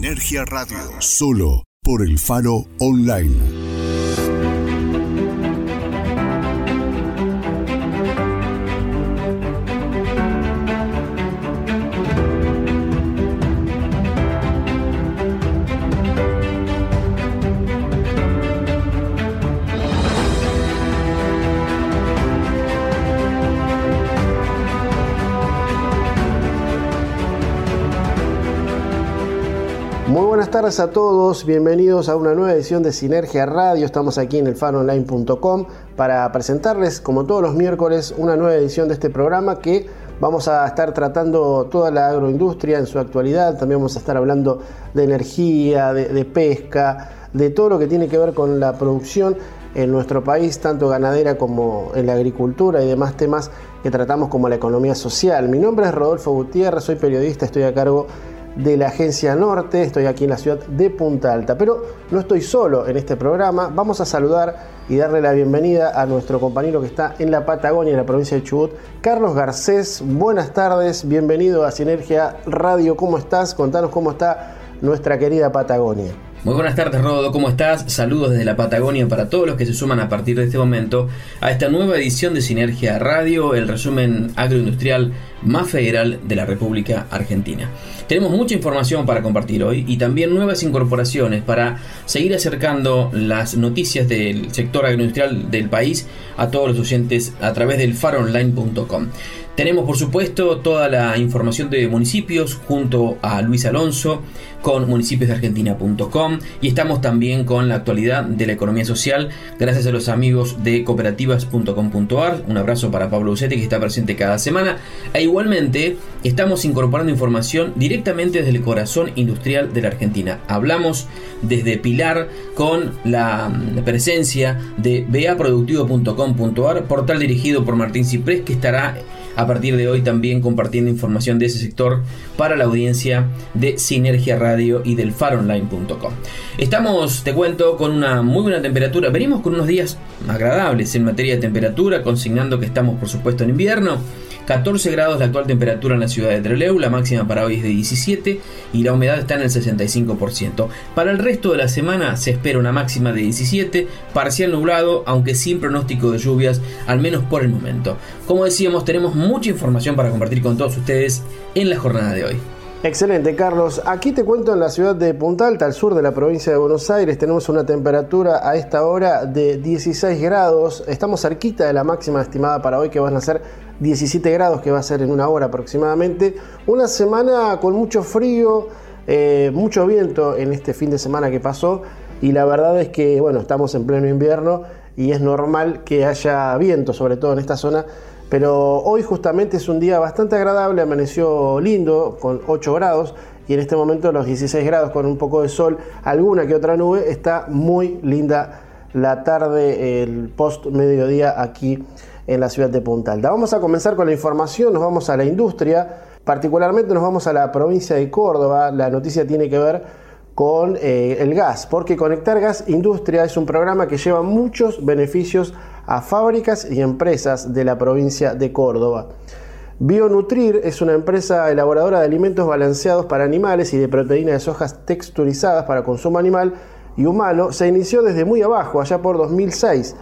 Sinergia Radio. Solo por el Faro Online. Buenas tardes a todos, bienvenidos a una nueva edición de Sinergia Radio. Estamos aquí en el faronline.com para presentarles, como todos los miércoles, una nueva edición de este programa que vamos a estar tratando toda la agroindustria en su actualidad. También vamos a estar hablando de energía, de, pesca, de todo lo que tiene que ver con la producción en nuestro país, tanto ganadera como en la agricultura y demás temas que tratamos como la economía social. Mi nombre es Rodolfo Gutiérrez, soy periodista, estoy a cargo de la Agencia Norte, estoy aquí en la ciudad de Punta Alta, pero no estoy solo en este programa, vamos a saludar y darle la bienvenida a nuestro compañero que está en la Patagonia, en la provincia de Chubut, Carlos Garcés, buenas tardes, bienvenido a Sinergia Radio, ¿cómo estás? Contanos cómo está nuestra querida Patagonia. Muy buenas tardes, Rodo, ¿cómo estás? Saludos desde la Patagonia para todos los que se suman a partir de este momento a esta nueva edición de Sinergia Radio, el resumen agroindustrial más federal de la República Argentina. Tenemos mucha información para compartir hoy y también nuevas incorporaciones para seguir acercando las noticias del sector agroindustrial del país a todos los oyentes a través del faronline.com. Tenemos por supuesto toda la información de municipios junto a Luis Alonso con municipiosdeargentina.com y estamos también con la actualidad de la economía social gracias a los amigos de cooperativas.com.ar. Un abrazo para Pablo Ucete que está presente cada semana. E igualmente estamos incorporando información directamente desde el corazón industrial de la Argentina. Hablamos desde Pilar con la presencia de beaproductivo.com.ar, portal dirigido por Martín Ciprés que estará a partir de hoy también compartiendo información de ese sector para la audiencia de Sinergia Radio y del faronline.com. Estamos, te cuento, con una muy buena temperatura. Venimos con unos días agradables en materia de temperatura, consignando que estamos por supuesto en invierno. 14 grados la actual temperatura en la ciudad de Trelew, la máxima para hoy es de 17 y la humedad está en el 65%. Para el resto de la semana se espera una máxima de 17, parcial nublado, aunque sin pronóstico de lluvias, al menos por el momento. Como decíamos, tenemos mucha información para compartir con todos ustedes en la jornada de hoy. Excelente, Carlos. Aquí te cuento en la ciudad de Punta Alta, al sur de la provincia de Buenos Aires, tenemos una temperatura a esta hora de 16 grados. Estamos cerquita de la máxima estimada para hoy, que van a ser 17 grados, que va a ser en una hora aproximadamente. Una semana con mucho frío, eh, mucho viento en este fin de semana que pasó. Y la verdad es que, bueno, estamos en pleno invierno y es normal que haya viento, sobre todo en esta zona. Pero hoy justamente es un día bastante agradable, amaneció lindo, con 8 grados. Y en este momento los 16 grados con un poco de sol, alguna que otra nube, está muy linda la tarde, el post mediodía aquí en la ciudad de Punta Alta. Vamos a comenzar con la información, nos vamos a la industria, particularmente nos vamos a la provincia de Córdoba. La noticia tiene que ver con eh, el gas, porque Conectar Gas Industria es un programa que lleva muchos beneficios a fábricas y empresas de la provincia de Córdoba. Bionutrir es una empresa elaboradora de alimentos balanceados para animales y de proteínas de sojas texturizadas para consumo animal y humano. Se inició desde muy abajo, allá por 2006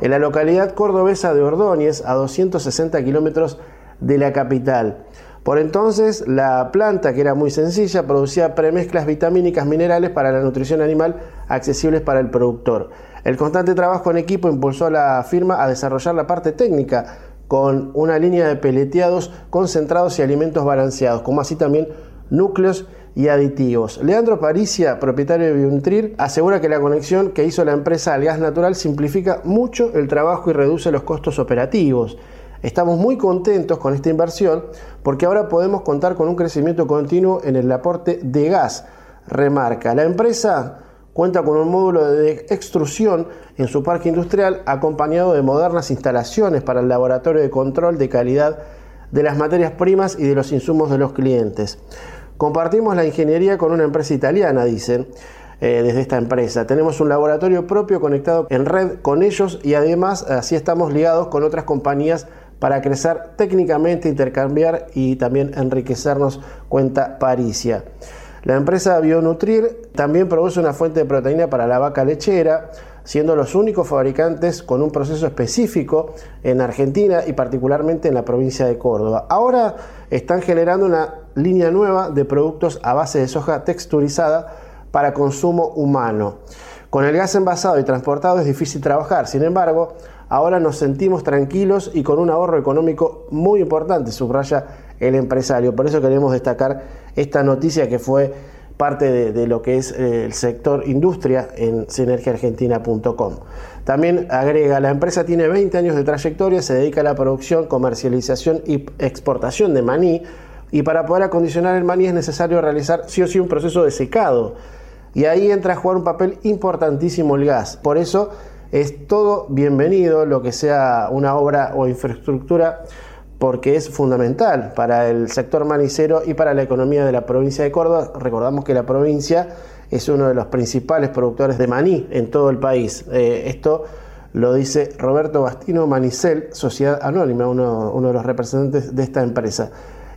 en la localidad cordobesa de Ordóñez, a 260 kilómetros de la capital. Por entonces, la planta, que era muy sencilla, producía premezclas vitamínicas minerales para la nutrición animal accesibles para el productor. El constante trabajo en equipo impulsó a la firma a desarrollar la parte técnica con una línea de peleteados concentrados y alimentos balanceados, como así también núcleos y aditivos. Leandro Paricia, propietario de Biontrir, asegura que la conexión que hizo la empresa al gas natural simplifica mucho el trabajo y reduce los costos operativos. Estamos muy contentos con esta inversión porque ahora podemos contar con un crecimiento continuo en el aporte de gas, remarca. La empresa cuenta con un módulo de extrusión en su parque industrial acompañado de modernas instalaciones para el laboratorio de control de calidad de las materias primas y de los insumos de los clientes. Compartimos la ingeniería con una empresa italiana, dicen, eh, desde esta empresa. Tenemos un laboratorio propio conectado en red con ellos y además así estamos ligados con otras compañías para crecer técnicamente, intercambiar y también enriquecernos, cuenta Paricia. La empresa Bionutrir también produce una fuente de proteína para la vaca lechera, siendo los únicos fabricantes con un proceso específico en Argentina y particularmente en la provincia de Córdoba. Ahora están generando una línea nueva de productos a base de soja texturizada para consumo humano. Con el gas envasado y transportado es difícil trabajar, sin embargo, ahora nos sentimos tranquilos y con un ahorro económico muy importante, subraya el empresario. Por eso queremos destacar esta noticia que fue parte de, lo que es eh, el sector industria en sinergiaargentina.com. También agrega, la empresa tiene 20 años de trayectoria, se dedica a la producción, comercialización y exportación de maní y para poder acondicionar el maní es necesario realizar sí o sí un proceso de secado. Y ahí entra a jugar un papel importantísimo el gas. Por eso es todo bienvenido lo que sea una obra o infraestructura porque es fundamental para el sector manicero y para la economía de la provincia de Córdoba. Recordamos que la provincia es uno de los principales productores de maní en todo el país. Eh, esto lo dice Roberto Bastino Manicel, Sociedad Anónima, uno, de los representantes de esta empresa.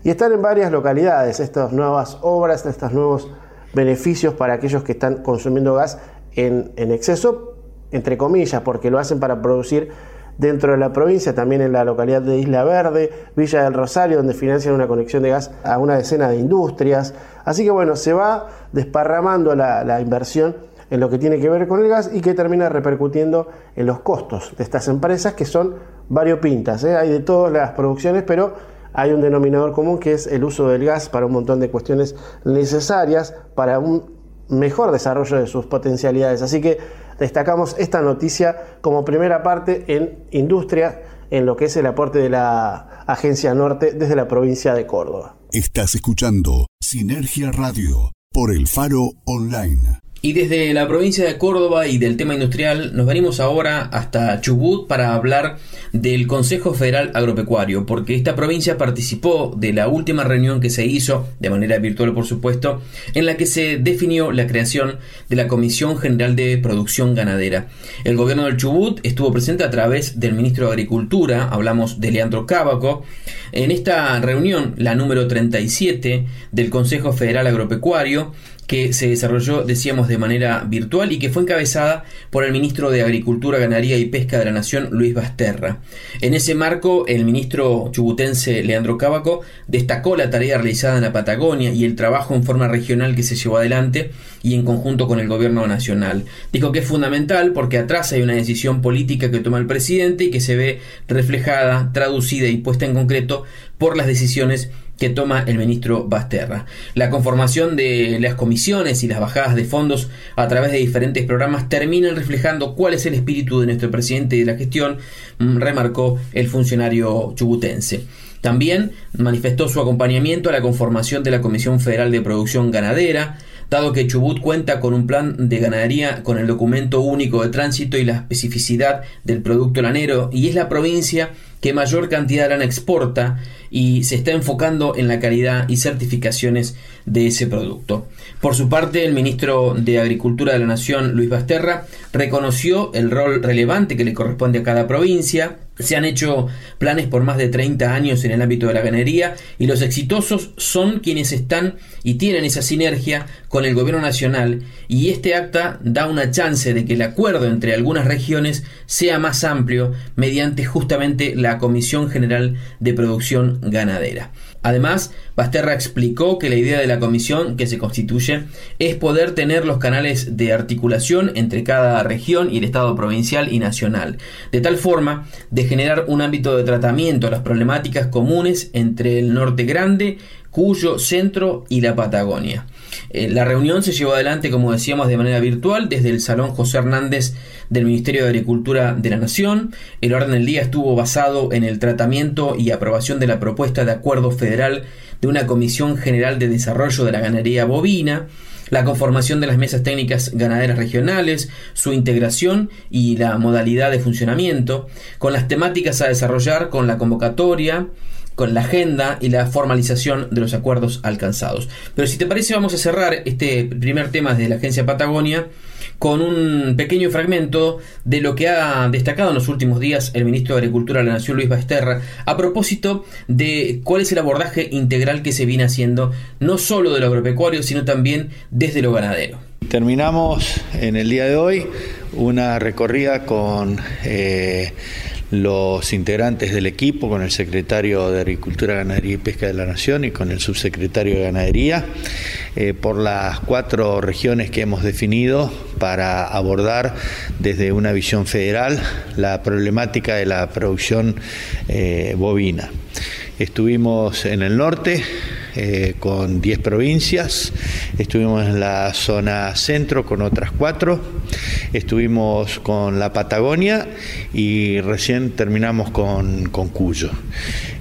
Y están en varias localidades estas nuevas obras, estos nuevos beneficios para aquellos que están consumiendo gas en exceso, entre comillas, porque lo hacen para producir dentro de la provincia, también en la localidad de Isla Verde, Villa del Rosario, donde financian una conexión de gas a una decena de industrias. Así que bueno, se va desparramando la, inversión en lo que tiene que ver con el gas y que termina repercutiendo en los costos de estas empresas que son variopintas. ¿eh? Hay de todas las producciones, pero hay un denominador común que es el uso del gas para un montón de cuestiones necesarias para un mejor desarrollo de sus potencialidades. Así que destacamos esta noticia como primera parte en industria, en lo que es el aporte de la Agencia Norte desde la provincia de Córdoba. Estás escuchando Sinergia Radio por el Faro Online. Y desde la provincia de Córdoba y del tema industrial nos venimos ahora hasta Chubut para hablar del Consejo Federal Agropecuario, porque esta provincia participó de la última reunión que se hizo, de manera virtual por supuesto, en la que se definió la creación de la Comisión General de Producción Ganadera. El gobierno del Chubut estuvo presente a través del ministro de Agricultura, hablamos de Leandro Cábaco, en esta reunión, la número 37 del Consejo Federal Agropecuario, que se desarrolló, decíamos, de manera virtual y que fue encabezada por el ministro de Agricultura, Ganadería y Pesca de la Nación, Luis Basterra. En ese marco, el ministro chubutense Leandro Cábaco destacó la tarea realizada en la Patagonia y el trabajo en forma regional que se llevó adelante y en conjunto con el gobierno nacional. Dijo que es fundamental porque atrás hay una decisión política que toma el presidente y que se ve reflejada, traducida y puesta en concreto por las decisiones que toma el ministro Basterra. La conformación de las comisiones y las bajadas de fondos a través de diferentes programas terminan reflejando cuál es el espíritu de nuestro presidente y de la gestión, mm, remarcó el funcionario chubutense. También manifestó su acompañamiento a la conformación de la Comisión Federal de Producción Ganadera, dado que Chubut cuenta con un plan de ganadería con el documento único de tránsito y la especificidad del producto lanero, y es la provincia que mayor cantidad de lana exporta y se está enfocando en la calidad y certificaciones de ese producto. Por su parte, el ministro de Agricultura de la Nación, Luis Basterra, reconoció el rol relevante que le corresponde a cada provincia, se han hecho planes por más de 30 años en el ámbito de la ganadería y los exitosos son quienes están y tienen esa sinergia con el gobierno nacional y este acta da una chance de que el acuerdo entre algunas regiones sea más amplio mediante justamente la Comisión General de Producción Ganadera. Además, Basterra explicó que la idea de la comisión que se constituye es poder tener los canales de articulación entre cada región y el Estado provincial y nacional, de tal forma de generar un ámbito de tratamiento a las problemáticas comunes entre el norte grande, Cuyo, Centro y la Patagonia. Eh, la reunión se llevó adelante, como decíamos, de manera virtual desde el Salón José Hernández del Ministerio de Agricultura de la Nación. El orden del día estuvo basado en el tratamiento y aprobación de la propuesta de acuerdo federal de una Comisión General de Desarrollo de la Ganadería Bovina la conformación de las mesas técnicas ganaderas regionales, su integración y la modalidad de funcionamiento, con las temáticas a desarrollar, con la convocatoria, con la agenda y la formalización de los acuerdos alcanzados. Pero si te parece vamos a cerrar este primer tema de la Agencia Patagonia con un pequeño fragmento de lo que ha destacado en los últimos días el ministro de Agricultura de la Nación, Luis Basterra, a propósito de cuál es el abordaje integral que se viene haciendo, no solo de lo agropecuario, sino también desde lo ganadero. Terminamos en el día de hoy una recorrida con eh, los integrantes del equipo, con el secretario de Agricultura, Ganadería y Pesca de la Nación y con el subsecretario de Ganadería, eh, por las cuatro regiones que hemos definido para abordar desde una visión federal la problemática de la producción eh, bovina. Estuvimos en el norte, eh, con 10 provincias, estuvimos en la zona centro con otras cuatro, estuvimos con la Patagonia y recién terminamos con, con Cuyo.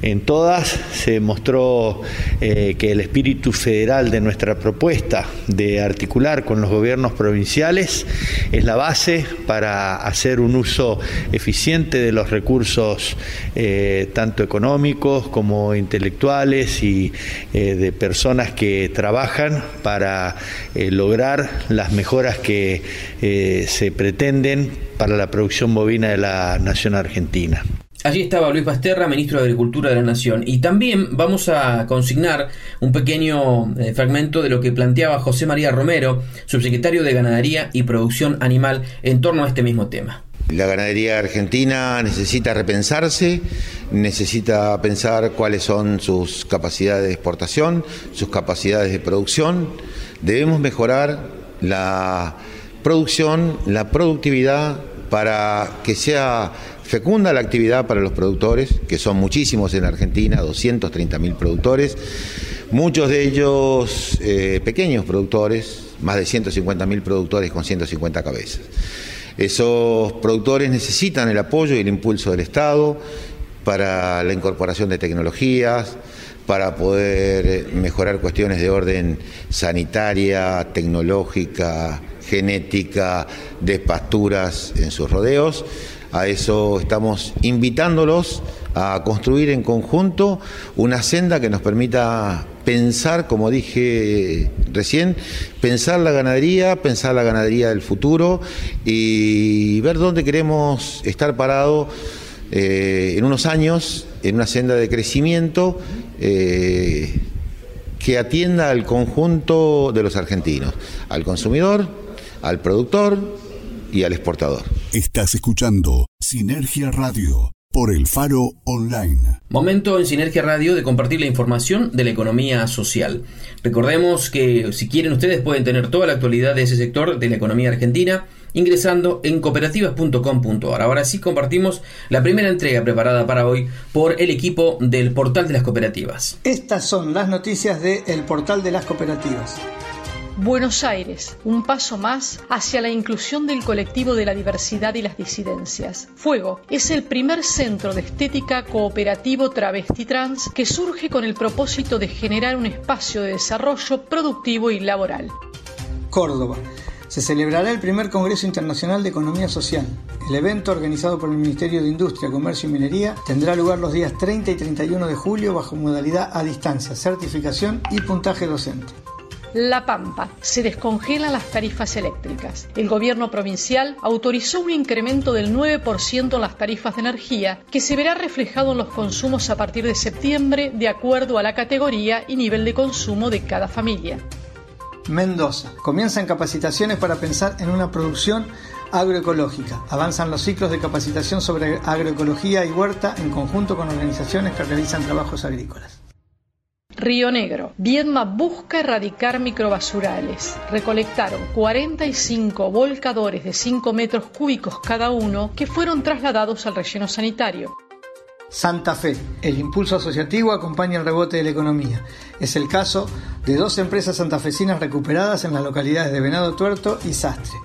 En todas se mostró eh, que el espíritu federal de nuestra propuesta de articular con los gobiernos provinciales es la base para hacer un uso eficiente de los recursos eh, tanto económicos como intelectuales y eh, de personas que trabajan para lograr las mejoras que se pretenden para la producción bovina de la nación argentina. Allí estaba Luis Basterra, ministro de Agricultura de la Nación. Y también vamos a consignar un pequeño eh, fragmento de lo que planteaba José María Romero, subsecretario de Ganadería y Producción Animal, en torno a este mismo tema. La ganadería argentina necesita repensarse, necesita pensar cuáles son sus capacidades de exportación, sus capacidades de producción. Debemos mejorar la producción, la productividad para que sea Fecunda la actividad para los productores, que son muchísimos en Argentina, 230 mil productores, muchos de ellos eh, pequeños productores, más de 150 mil productores con 150 cabezas. Esos productores necesitan el apoyo y el impulso del Estado para la incorporación de tecnologías, para poder mejorar cuestiones de orden sanitaria, tecnológica, genética, de pasturas en sus rodeos a eso estamos invitándolos a construir en conjunto una senda que nos permita pensar, como dije recién, pensar la ganadería, pensar la ganadería del futuro y ver dónde queremos estar parados eh, en unos años, en una senda de crecimiento eh, que atienda al conjunto de los argentinos, al consumidor, al productor y al exportador. Estás escuchando Sinergia Radio por el Faro Online. Momento en Sinergia Radio de compartir la información de la economía social. Recordemos que si quieren ustedes pueden tener toda la actualidad de ese sector de la economía argentina ingresando en cooperativas.com.ar. Ahora sí compartimos la primera entrega preparada para hoy por el equipo del Portal de las Cooperativas. Estas son las noticias del el Portal de las Cooperativas. Buenos Aires, un paso más hacia la inclusión del colectivo de la diversidad y las disidencias. Fuego es el primer centro de estética cooperativo travesti trans que surge con el propósito de generar un espacio de desarrollo productivo y laboral. Córdoba. Se celebrará el primer Congreso Internacional de Economía Social. El evento, organizado por el Ministerio de Industria, Comercio y Minería, tendrá lugar los días 30 y 31 de julio bajo modalidad a distancia, certificación y puntaje docente. La Pampa. Se descongelan las tarifas eléctricas. El gobierno provincial autorizó un incremento del 9% en las tarifas de energía que se verá reflejado en los consumos a partir de septiembre de acuerdo a la categoría y nivel de consumo de cada familia. Mendoza. Comienzan capacitaciones para pensar en una producción agroecológica. Avanzan los ciclos de capacitación sobre agroecología y huerta en conjunto con organizaciones que realizan trabajos agrícolas. Río Negro. Viedma busca erradicar microbasurales. Recolectaron 45 volcadores de 5 metros cúbicos cada uno que fueron trasladados al relleno sanitario. Santa Fe. El impulso asociativo acompaña el rebote de la economía. Es el caso de dos empresas santafesinas recuperadas en las localidades de Venado Tuerto y Sastre.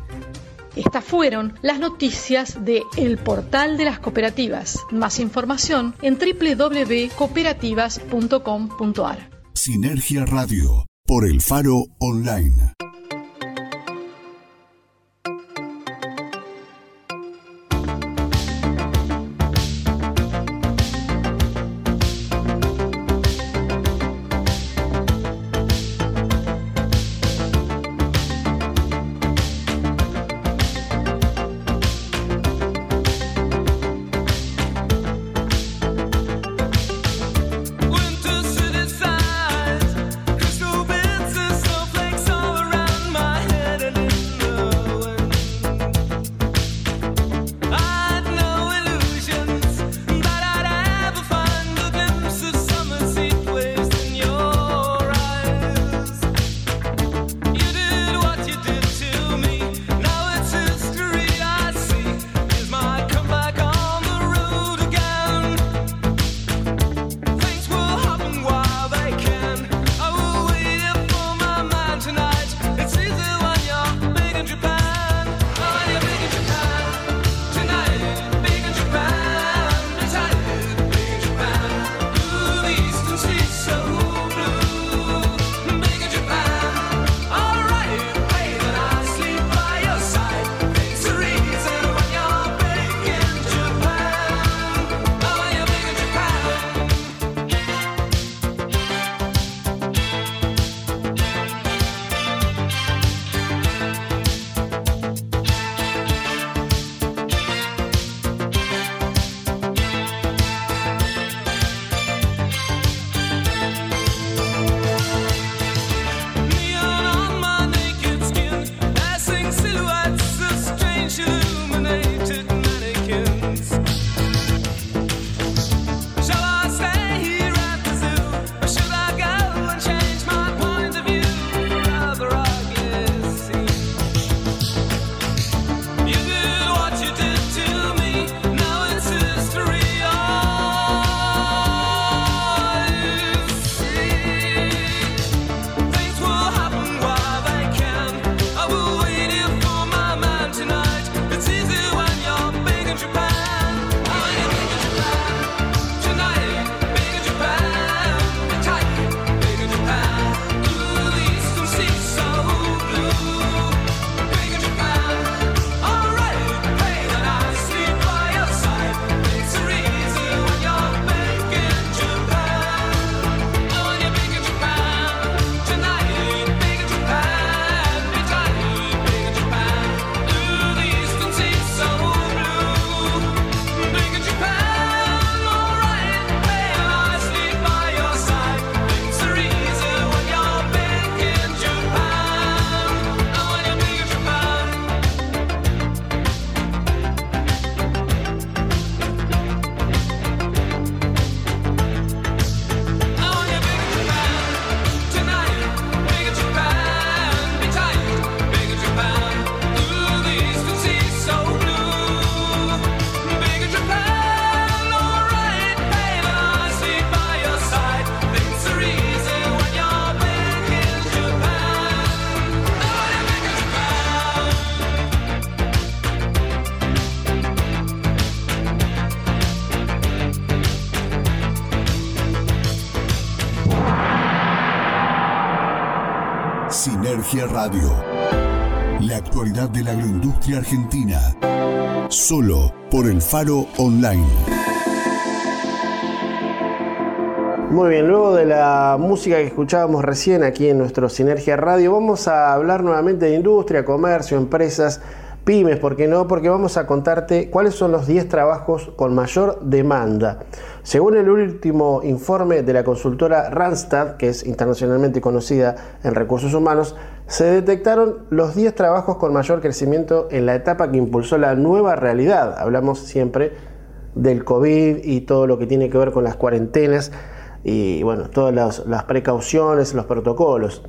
Estas fueron las noticias de El Portal de las Cooperativas. Más información en www.cooperativas.com.ar. Sinergia Radio por El Faro Online. Radio. La actualidad de la agroindustria argentina. Solo por el Faro Online. Muy bien, luego de la música que escuchábamos recién aquí en nuestro Sinergia Radio, vamos a hablar nuevamente de industria, comercio, empresas, pymes, ¿por qué no? Porque vamos a contarte cuáles son los 10 trabajos con mayor demanda. Según el último informe de la consultora Randstad, que es internacionalmente conocida en recursos humanos, se detectaron los 10 trabajos con mayor crecimiento en la etapa que impulsó la nueva realidad. Hablamos siempre del COVID y todo lo que tiene que ver con las cuarentenas y bueno, todas las, precauciones, los protocolos.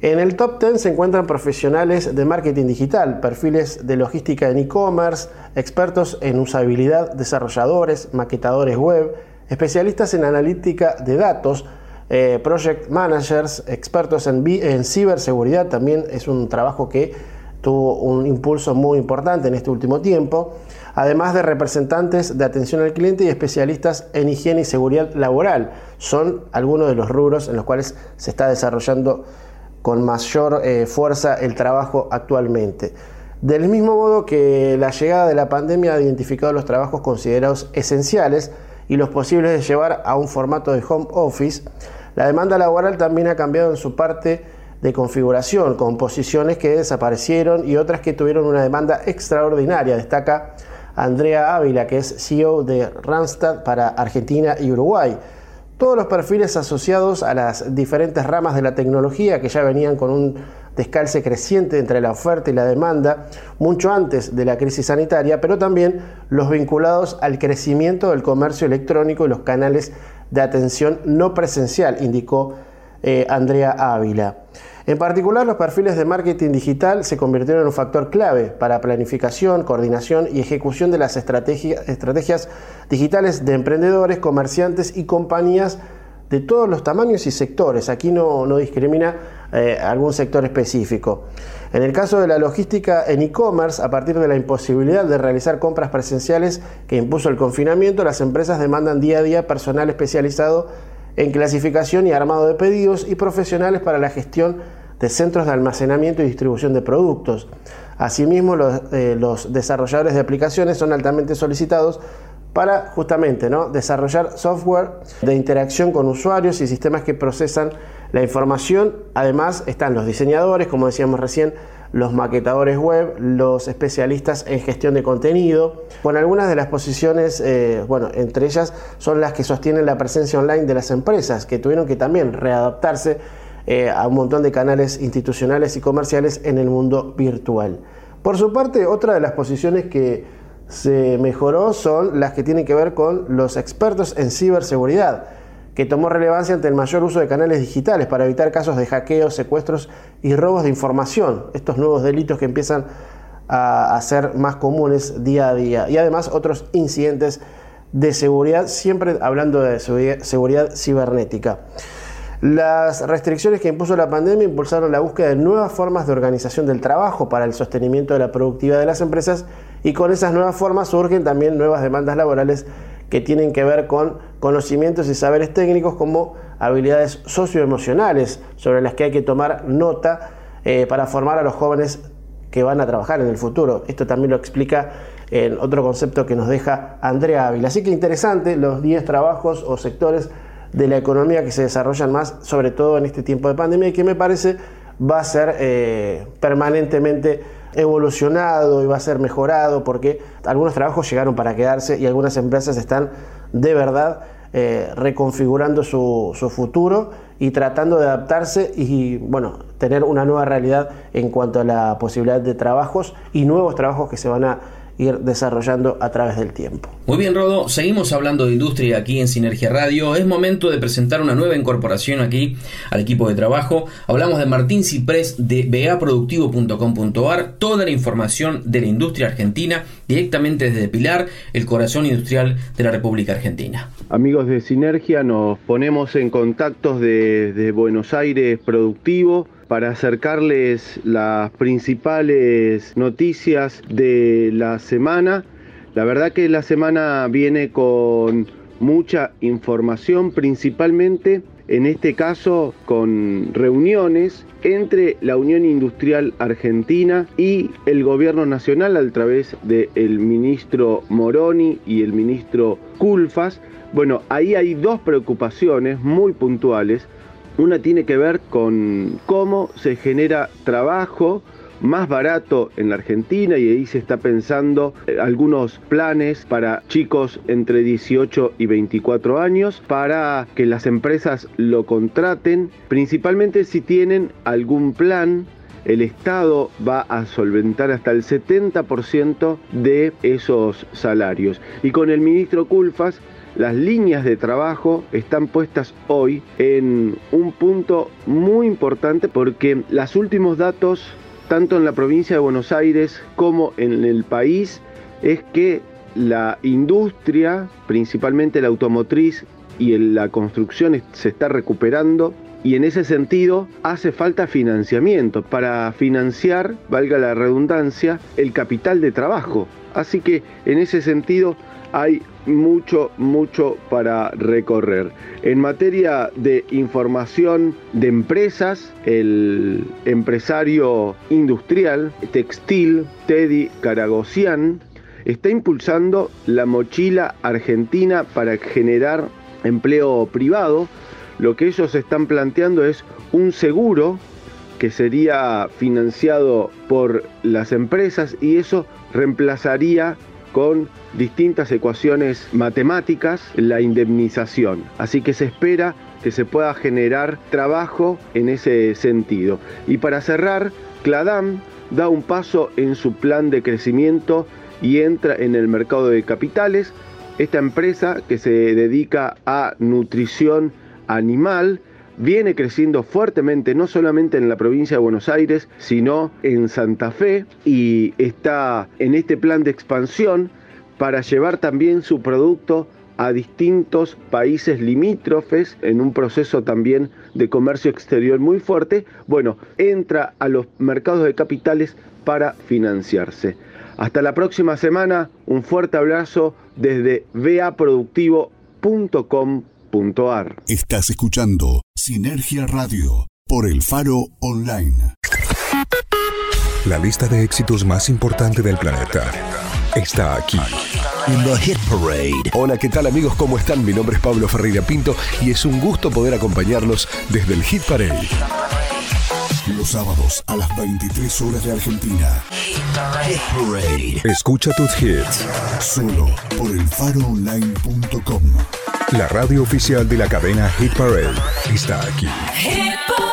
En el top 10 se encuentran profesionales de marketing digital, perfiles de logística en e-commerce, expertos en usabilidad, desarrolladores, maquetadores web, especialistas en analítica de datos, eh, project managers, expertos en, ciberseguridad, también es un trabajo que tuvo un impulso muy importante en este último tiempo además de representantes de atención al cliente y especialistas en higiene y seguridad laboral. Son algunos de los rubros en los cuales se está desarrollando con mayor eh, fuerza el trabajo actualmente. Del mismo modo que la llegada de la pandemia ha identificado los trabajos considerados esenciales y los posibles de llevar a un formato de home office, la demanda laboral también ha cambiado en su parte de configuración, con posiciones que desaparecieron y otras que tuvieron una demanda extraordinaria. Destaca Andrea Ávila, que es CEO de Randstad para Argentina y Uruguay. Todos los perfiles asociados a las diferentes ramas de la tecnología que ya venían con un descalce creciente entre la oferta y la demanda mucho antes de la crisis sanitaria, pero también los vinculados al crecimiento del comercio electrónico y los canales de atención no presencial, indicó eh, Andrea Ávila. En particular, los perfiles de marketing digital se convirtieron en un factor clave para planificación, coordinación y ejecución de las estrategias digitales de emprendedores, comerciantes y compañías de todos los tamaños y sectores. Aquí no, discrimina eh, algún sector específico. En el caso de la logística en e-commerce, a partir de la imposibilidad de realizar compras presenciales que impuso el confinamiento, las empresas demandan día a día personal especializado en clasificación y armado de pedidos y profesionales para la gestión de centros de almacenamiento y distribución de productos. Asimismo, eh, los, desarrolladores de aplicaciones son altamente solicitados para justamente ¿no? desarrollar software de interacción con usuarios y sistemas que procesan la información. Además están los diseñadores, como decíamos recién, los maquetadores web, los especialistas en gestión de contenido, con algunas de las posiciones, eh, bueno, entre ellas son las que sostienen la presencia online de las empresas, que tuvieron que también readaptarse eh, a un montón de canales institucionales y comerciales en el mundo virtual. Por su parte, otra de las posiciones que se mejoró son las que tienen que ver con los expertos en ciberseguridad que tomó relevancia ante el mayor uso de canales digitales para evitar casos de hackeos, secuestros y robos de información, estos nuevos delitos que empiezan a, ser más comunes día a día, y además otros incidentes de seguridad, siempre hablando de seguridad cibernética. Las restricciones que impuso la pandemia impulsaron la búsqueda de nuevas formas de organización del trabajo para el sostenimiento de la productividad de las empresas y con esas nuevas formas surgen también nuevas demandas laborales que tienen que ver con conocimientos y saberes técnicos como habilidades socioemocionales sobre las que hay que tomar nota eh, para formar a los jóvenes que van a trabajar en el futuro. Esto también lo explica en otro concepto que nos deja Andrea Ávila. Así que interesante los 10 trabajos o sectores de la economía que se desarrollan más, sobre todo en este tiempo de pandemia, y que me parece va a ser eh, permanentemente evolucionado y va a ser mejorado porque algunos trabajos llegaron para quedarse y algunas empresas están de verdad eh, reconfigurando su, su, futuro y tratando de adaptarse y bueno, tener una nueva realidad en cuanto a la posibilidad de trabajos y nuevos trabajos que se van a ir desarrollando a través del tiempo. Muy bien, Rodo, seguimos hablando de industria aquí en Sinergia Radio. Es momento de presentar una nueva incorporación aquí al equipo de trabajo. Hablamos de Martín Ciprés de baproductivo.com.ar, toda la información de la industria argentina directamente desde Pilar, el corazón industrial de la República Argentina. Amigos de Sinergia, nos ponemos en contactos de Buenos Aires Productivo para acercarles las principales noticias de la semana. La verdad que la semana viene con mucha información, principalmente en este caso con reuniones entre la Unión Industrial Argentina y el Gobierno Nacional a través del ministro Moroni y el ministro Culfas. Bueno, ahí hay dos preocupaciones muy puntuales. Una tiene que ver con cómo se genera trabajo más barato en la Argentina y ahí se está pensando eh, algunos planes para chicos entre 18 y 24 años para que las empresas lo contraten, principalmente si tienen algún plan el Estado va a solventar hasta el 70% de esos salarios. Y con el ministro Culfas, las líneas de trabajo están puestas hoy en un punto muy importante porque los últimos datos tanto en la provincia de Buenos Aires como en el país, es que la industria, principalmente la automotriz y la construcción, se está recuperando y en ese sentido hace falta financiamiento para financiar, valga la redundancia, el capital de trabajo. Así que en ese sentido hay mucho, mucho para recorrer. En materia de información de empresas, el empresario industrial textil Teddy Caragosian está impulsando la mochila argentina para generar empleo privado. Lo que ellos están planteando es un seguro que sería financiado por las empresas y eso reemplazaría con distintas ecuaciones matemáticas la indemnización. Así que se espera que se pueda generar trabajo en ese sentido. Y para cerrar, Cladam da un paso en su plan de crecimiento y entra en el mercado de capitales. Esta empresa que se dedica a nutrición animal viene creciendo fuertemente no solamente en la provincia de Buenos Aires, sino en Santa Fe y está en este plan de expansión para llevar también su producto a distintos países limítrofes en un proceso también de comercio exterior muy fuerte, bueno, entra a los mercados de capitales para financiarse. Hasta la próxima semana, un fuerte abrazo desde vaproductivo.com Estás escuchando Sinergia Radio por el Faro Online. La lista de éxitos más importante del planeta está aquí. En The Hit Parade. Hola, ¿qué tal amigos? ¿Cómo están? Mi nombre es Pablo Ferreira Pinto y es un gusto poder acompañarlos desde el Hit Parade. Los sábados a las 23 horas de Argentina. Hit Parade. Escucha tus hits. Solo por el faroonline.com. La radio oficial de la cadena Hit Parade está aquí. Hit Parade.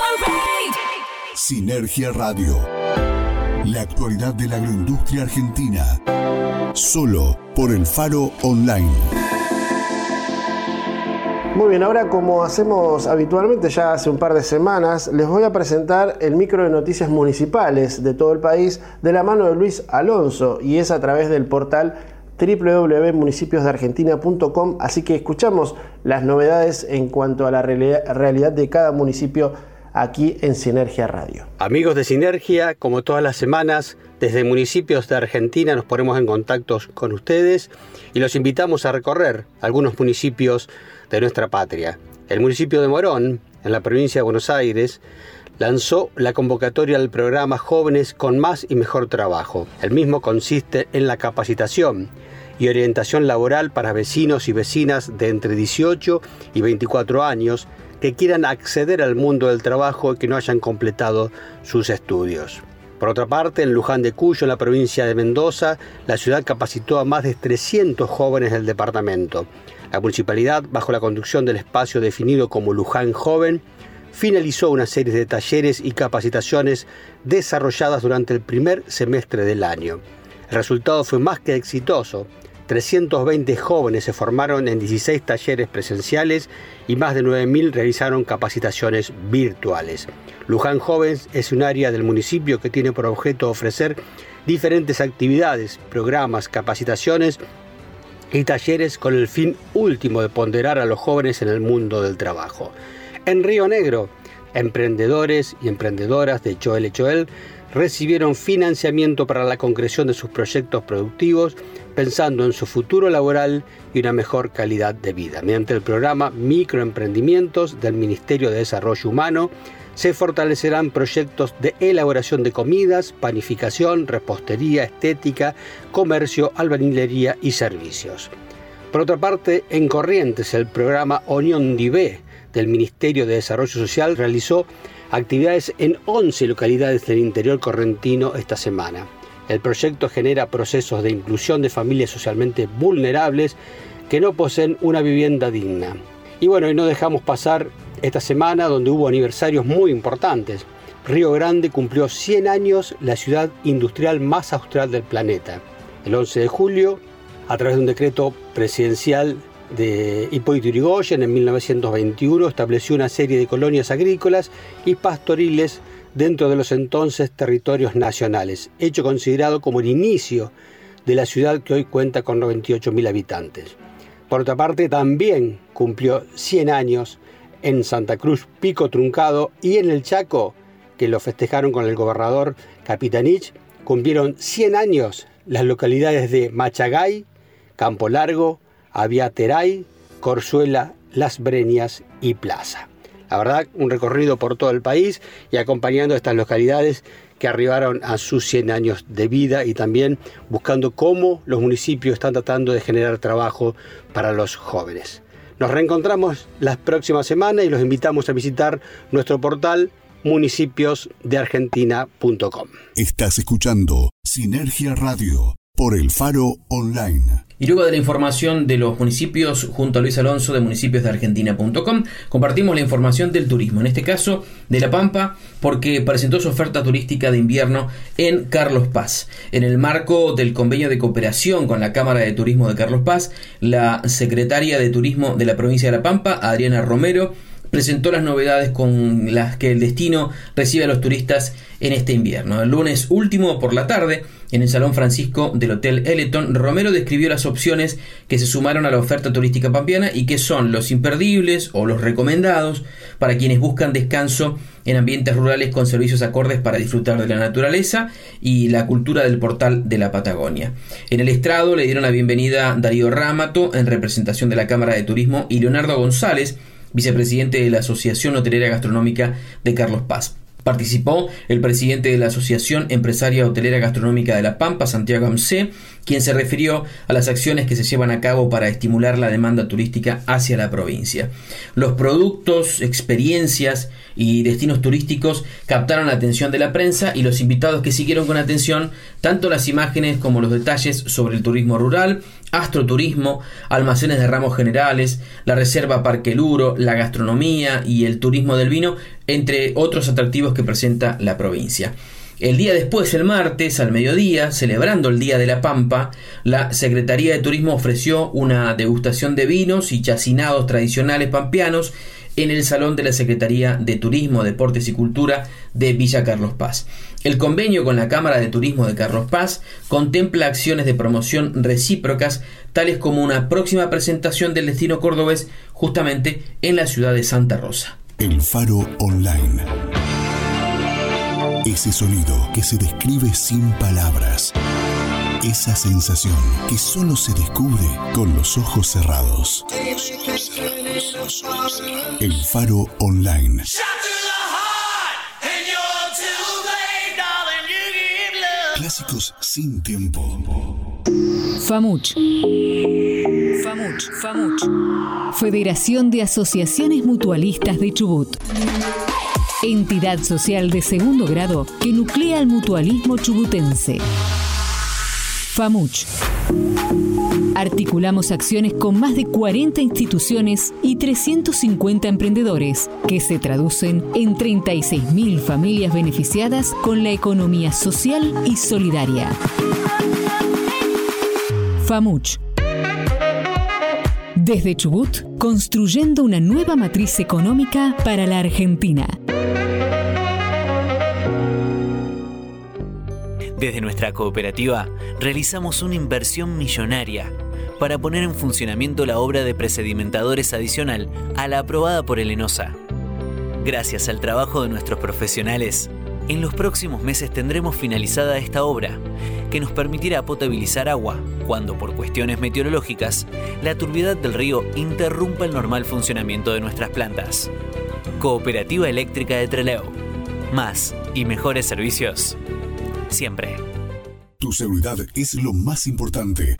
Sinergia Radio. La actualidad de la agroindustria argentina. Solo por el Faro Online. Muy bien, ahora como hacemos habitualmente ya hace un par de semanas, les voy a presentar el micro de noticias municipales de todo el país de la mano de Luis Alonso y es a través del portal www.municipiosdeargentina.com, así que escuchamos las novedades en cuanto a la realidad de cada municipio aquí en Sinergia Radio. Amigos de Sinergia, como todas las semanas, desde municipios de Argentina nos ponemos en contacto con ustedes y los invitamos a recorrer algunos municipios de nuestra patria. El municipio de Morón, en la provincia de Buenos Aires, lanzó la convocatoria al programa Jóvenes con más y mejor trabajo. El mismo consiste en la capacitación y orientación laboral para vecinos y vecinas de entre 18 y 24 años que quieran acceder al mundo del trabajo y que no hayan completado sus estudios. Por otra parte, en Luján de Cuyo, en la provincia de Mendoza, la ciudad capacitó a más de 300 jóvenes del departamento. La municipalidad, bajo la conducción del espacio definido como Luján Joven, finalizó una serie de talleres y capacitaciones desarrolladas durante el primer semestre del año. El resultado fue más que exitoso. 320 jóvenes se formaron en 16 talleres presenciales y más de 9.000 realizaron capacitaciones virtuales. Luján Jóvenes es un área del municipio que tiene por objeto ofrecer diferentes actividades, programas, capacitaciones y talleres con el fin último de ponderar a los jóvenes en el mundo del trabajo. En Río Negro, emprendedores y emprendedoras de Choel Choel recibieron financiamiento para la concreción de sus proyectos productivos, pensando en su futuro laboral y una mejor calidad de vida. Mediante el programa Microemprendimientos del Ministerio de Desarrollo Humano, se fortalecerán proyectos de elaboración de comidas, panificación, repostería, estética, comercio, albañilería y servicios. Por otra parte, en Corrientes, el programa Unión Divé del Ministerio de Desarrollo Social realizó actividades en 11 localidades del interior correntino esta semana. El proyecto genera procesos de inclusión de familias socialmente vulnerables que no poseen una vivienda digna. Y bueno, y no dejamos pasar esta semana donde hubo aniversarios muy importantes. Río Grande cumplió 100 años la ciudad industrial más austral del planeta. El 11 de julio, a través de un decreto presidencial de Hipólito Yrigoyen en 1921 estableció una serie de colonias agrícolas y pastoriles dentro de los entonces territorios nacionales, hecho considerado como el inicio de la ciudad que hoy cuenta con 98.000 habitantes. Por otra parte, también cumplió 100 años en Santa Cruz Pico Truncado y en el Chaco, que lo festejaron con el gobernador Capitanich, cumplieron 100 años las localidades de Machagay, Campo Largo, Aviateray, Corzuela, Las Breñas y Plaza. La verdad, un recorrido por todo el país y acompañando a estas localidades que arribaron a sus 100 años de vida y también buscando cómo los municipios están tratando de generar trabajo para los jóvenes. Nos reencontramos la próxima semana y los invitamos a visitar nuestro portal municipiosdeargentina.com. Estás escuchando Sinergia Radio por el Faro Online. Y luego de la información de los municipios, junto a Luis Alonso de municipiosdeargentina.com, compartimos la información del turismo, en este caso de La Pampa, porque presentó su oferta turística de invierno en Carlos Paz. En el marco del convenio de cooperación con la Cámara de Turismo de Carlos Paz, la secretaria de Turismo de la provincia de La Pampa, Adriana Romero, presentó las novedades con las que el destino recibe a los turistas en este invierno. El lunes último por la tarde, en el Salón Francisco del Hotel Eleton, Romero describió las opciones que se sumaron a la oferta turística pampeana y que son los imperdibles o los recomendados para quienes buscan descanso en ambientes rurales con servicios acordes para disfrutar de la naturaleza y la cultura del portal de la Patagonia. En el estrado le dieron la bienvenida Darío Rámato en representación de la Cámara de Turismo y Leonardo González, vicepresidente de la Asociación Hotelera Gastronómica de Carlos Paz. Participó el presidente de la Asociación Empresaria Hotelera Gastronómica de La Pampa, Santiago Amcé, quien se refirió a las acciones que se llevan a cabo para estimular la demanda turística hacia la provincia. Los productos, experiencias y destinos turísticos captaron la atención de la prensa y los invitados que siguieron con atención tanto las imágenes como los detalles sobre el turismo rural, astroturismo, almacenes de ramos generales, la reserva Parque Luro, la gastronomía y el turismo del vino, entre otros atractivos que presenta la provincia. El día después, el martes, al mediodía, celebrando el Día de la Pampa, la Secretaría de Turismo ofreció una degustación de vinos y chacinados tradicionales pampeanos en el Salón de la Secretaría de Turismo, Deportes y Cultura de Villa Carlos Paz. El convenio con la Cámara de Turismo de Carlos Paz contempla acciones de promoción recíprocas, tales como una próxima presentación del destino cordobés justamente en la ciudad de Santa Rosa. El Faro Online. Ese sonido que se describe sin palabras. Esa sensación que solo se descubre con los ojos cerrados. El Faro Online. Clásicos sin tiempo. FAMUCH. FAMUCH. FAMUCH. Federación de Asociaciones Mutualistas de Chubut. Entidad social de segundo grado que nuclea el mutualismo chubutense. FAMUCH. Articulamos acciones con más de 40 instituciones y 350 emprendedores, que se traducen en 36.000 familias beneficiadas con la economía social y solidaria. FAMUCH. Desde Chubut, construyendo una nueva matriz económica para la Argentina. Desde nuestra cooperativa realizamos una inversión millonaria para poner en funcionamiento la obra de presedimentadores adicional a la aprobada por el ENOSA. Gracias al trabajo de nuestros profesionales, En los próximos meses tendremos finalizada esta obra, que nos permitirá potabilizar agua cuando por cuestiones meteorológicas la turbidez del río interrumpa el normal funcionamiento de nuestras plantas. Cooperativa Eléctrica de Trelew. Más y mejores servicios. Siempre. Tu seguridad es lo más importante.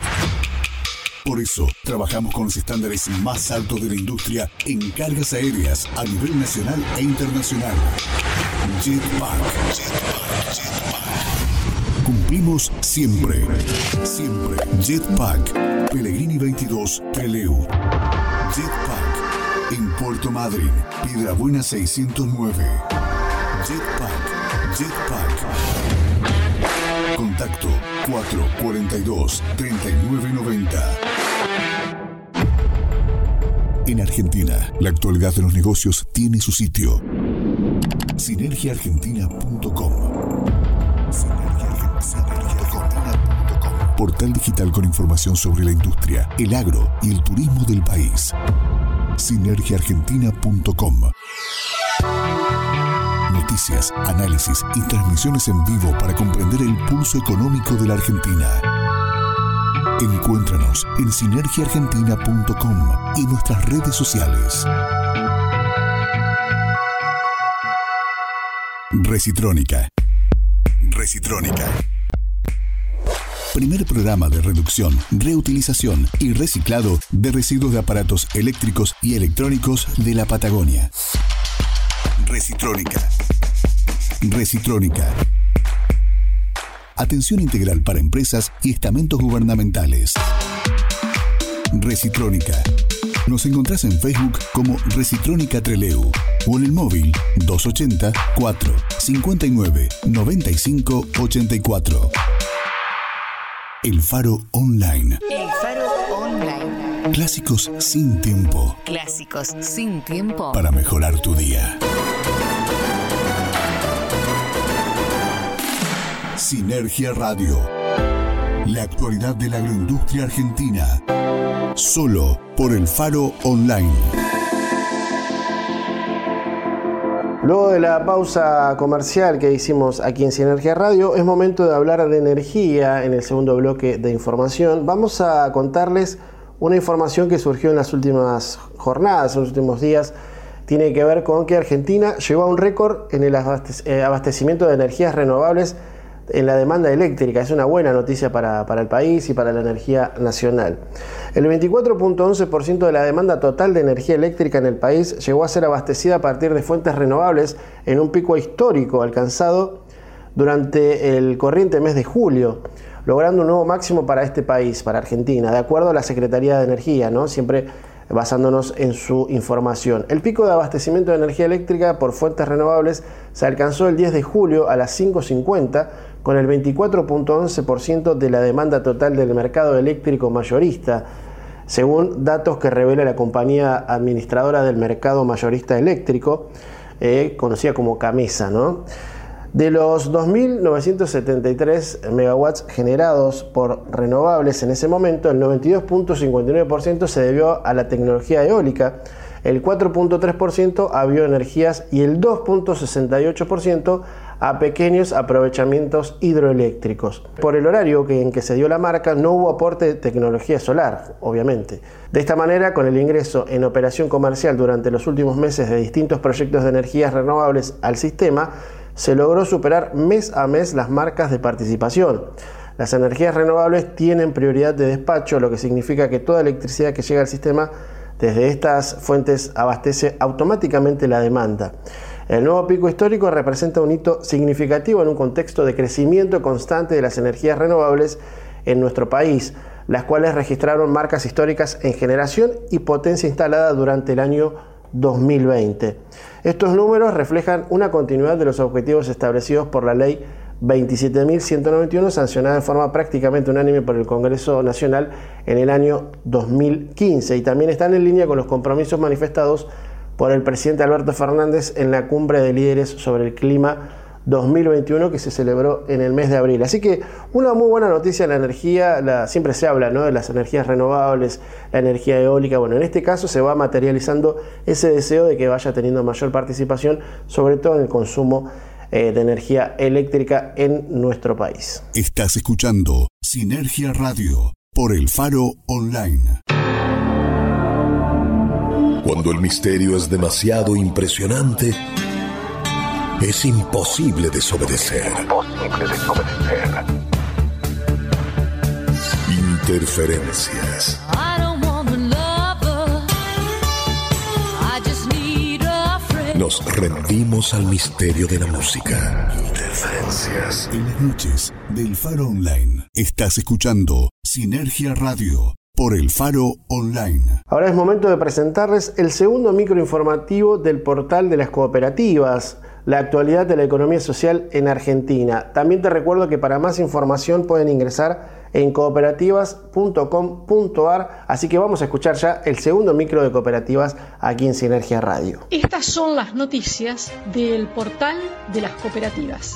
Por eso, trabajamos con los estándares más altos de la industria en cargas aéreas a nivel nacional e internacional. Jetpack. Jetpack. Jetpack. Cumplimos siempre. Siempre. Jetpack. Pellegrini 22, Treleu. Jetpack. En Puerto Madryn, Piedrabuena 609. Jetpack. Jetpack. Contacto 442 3990. En Argentina, la actualidad de los negocios tiene su sitio. Sinergiaargentina.com. Portal digital con información sobre la industria, el agro y el turismo del país. Sinergiaargentina.com. Noticias, análisis y transmisiones en vivo para comprender el pulso económico de la Argentina. Encuéntranos en sinergiaargentina.com y nuestras redes sociales. Recitrónica. Recitrónica. Primer programa de reducción, reutilización y reciclado de residuos de aparatos eléctricos y electrónicos de la Patagonia. Recitrónica. Recitrónica. Atención integral para empresas y estamentos gubernamentales. Recitrónica. Nos encontrás en Facebook como Recitrónica Treleu o en el móvil 280 4 59 95 84. El Faro Online. El Faro Online. Clásicos sin tiempo Clásicos sin tiempo. para mejorar tu día. Sinergia Radio. La actualidad de la agroindustria argentina. Solo por el Faro Online. Luego de la pausa comercial que hicimos aquí en Sinergia Radio, es momento de hablar de energía en el segundo bloque de información. Vamos a contarles una información que surgió en las últimas jornadas, en los últimos días. Tiene que ver con que Argentina llegó a un récord en el eh, abastecimiento de energías renovables en la demanda eléctrica. Es una buena noticia para, para el país y para la energía nacional. El 24.11% de la demanda total de energía eléctrica en el país llegó a ser abastecida a partir de fuentes renovables en un pico histórico alcanzado durante el corriente mes de julio, logrando un nuevo máximo para este país, para Argentina, de acuerdo a la Secretaría de Energía, ¿no? Siempre basándonos en su información. El pico de abastecimiento de energía eléctrica por fuentes renovables se alcanzó el 10 de julio a las 5.50 con el 24.11% de la demanda total del mercado eléctrico mayorista, según datos que revela la compañía administradora del mercado mayorista eléctrico, eh, conocida como Camesa. ¿no? De los 2.973 megawatts generados por renovables en ese momento, el 92.59% se debió a la tecnología eólica, el 4.3% a bioenergías y el 2.68% a pequeños aprovechamientos hidroeléctricos. Por el horario en que se dio la marca no hubo aporte de tecnología solar, obviamente. De esta manera, con el ingreso en operación comercial durante los últimos meses de distintos proyectos de energías renovables al sistema, se logró superar mes a mes las marcas de participación. Las energías renovables tienen prioridad de despacho, lo que significa que toda electricidad que llega al sistema desde estas fuentes abastece automáticamente la demanda. El nuevo pico histórico representa un hito significativo en un contexto de crecimiento constante de las energías renovables en nuestro país, las cuales registraron marcas históricas en generación y potencia instalada durante el año 2020. Estos números reflejan una continuidad de los objetivos establecidos por la ley 27.191 sancionada de forma prácticamente unánime por el Congreso Nacional en el año 2015 y también están en línea con los compromisos manifestados por el presidente Alberto Fernández en la cumbre de líderes sobre el clima 2021 que se celebró en el mes de abril. Así que una muy buena noticia la energía, la, siempre se habla ¿no? de las energías renovables, la energía eólica, bueno, en este caso se va materializando ese deseo de que vaya teniendo mayor participación, sobre todo en el consumo eh, de energía eléctrica en nuestro país. Estás escuchando Sinergia Radio por el Faro Online. Cuando el misterio es demasiado impresionante, es imposible desobedecer. Imposible desobedecer. Interferencias. Nos rendimos al misterio de la música. Interferencias. En las noches del Faro Online estás escuchando Sinergia Radio por el Faro Online. Ahora es momento de presentarles el segundo microinformativo del portal de las cooperativas, la actualidad de la economía social en Argentina. También te recuerdo que para más información pueden ingresar en cooperativas.com.ar, así que vamos a escuchar ya el segundo micro de cooperativas aquí en Sinergia Radio. Estas son las noticias del portal de las cooperativas.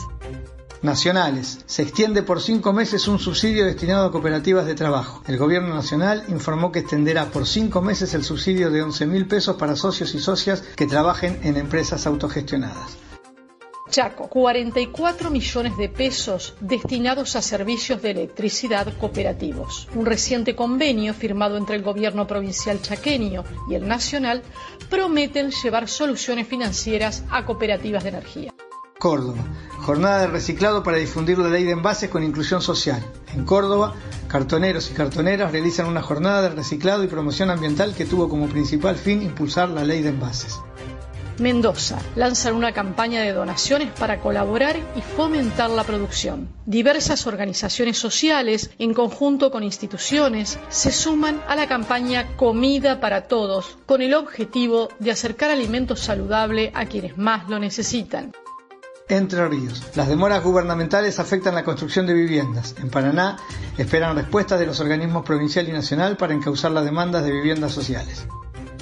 Nacionales. Se extiende por cinco meses un subsidio destinado a cooperativas de trabajo. El Gobierno Nacional informó que extenderá por cinco meses el subsidio de 11 mil pesos para socios y socias que trabajen en empresas autogestionadas. Chaco, 44 millones de pesos destinados a servicios de electricidad cooperativos. Un reciente convenio firmado entre el gobierno provincial chaqueño y el nacional prometen llevar soluciones financieras a cooperativas de energía. Córdoba, jornada de reciclado para difundir la ley de envases con inclusión social. En Córdoba, cartoneros y cartoneras realizan una jornada de reciclado y promoción ambiental que tuvo como principal fin impulsar la ley de envases. Mendoza lanzan una campaña de donaciones para colaborar y fomentar la producción. Diversas organizaciones sociales, en conjunto con instituciones, se suman a la campaña Comida para Todos, con el objetivo de acercar alimentos saludables a quienes más lo necesitan. Entre Ríos. Las demoras gubernamentales afectan la construcción de viviendas. En Paraná esperan respuestas de los organismos provincial y nacional para encauzar las demandas de viviendas sociales.